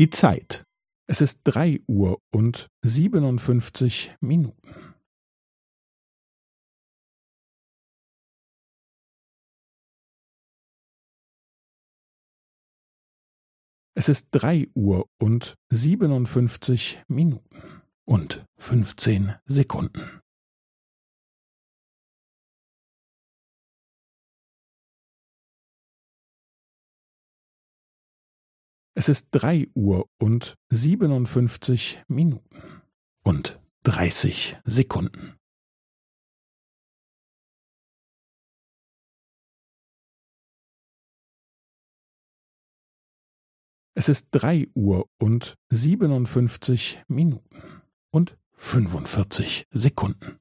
Die Zeit. Es ist drei Uhr und siebenundfünfzig Minuten. Es ist drei Uhr und siebenundfünfzig Minuten und fünfzehn Sekunden. Es ist drei Uhr und siebenundfünfzig Minuten und dreißig Sekunden. Es ist drei Uhr und siebenundfünfzig Minuten und fünfundvierzig Sekunden.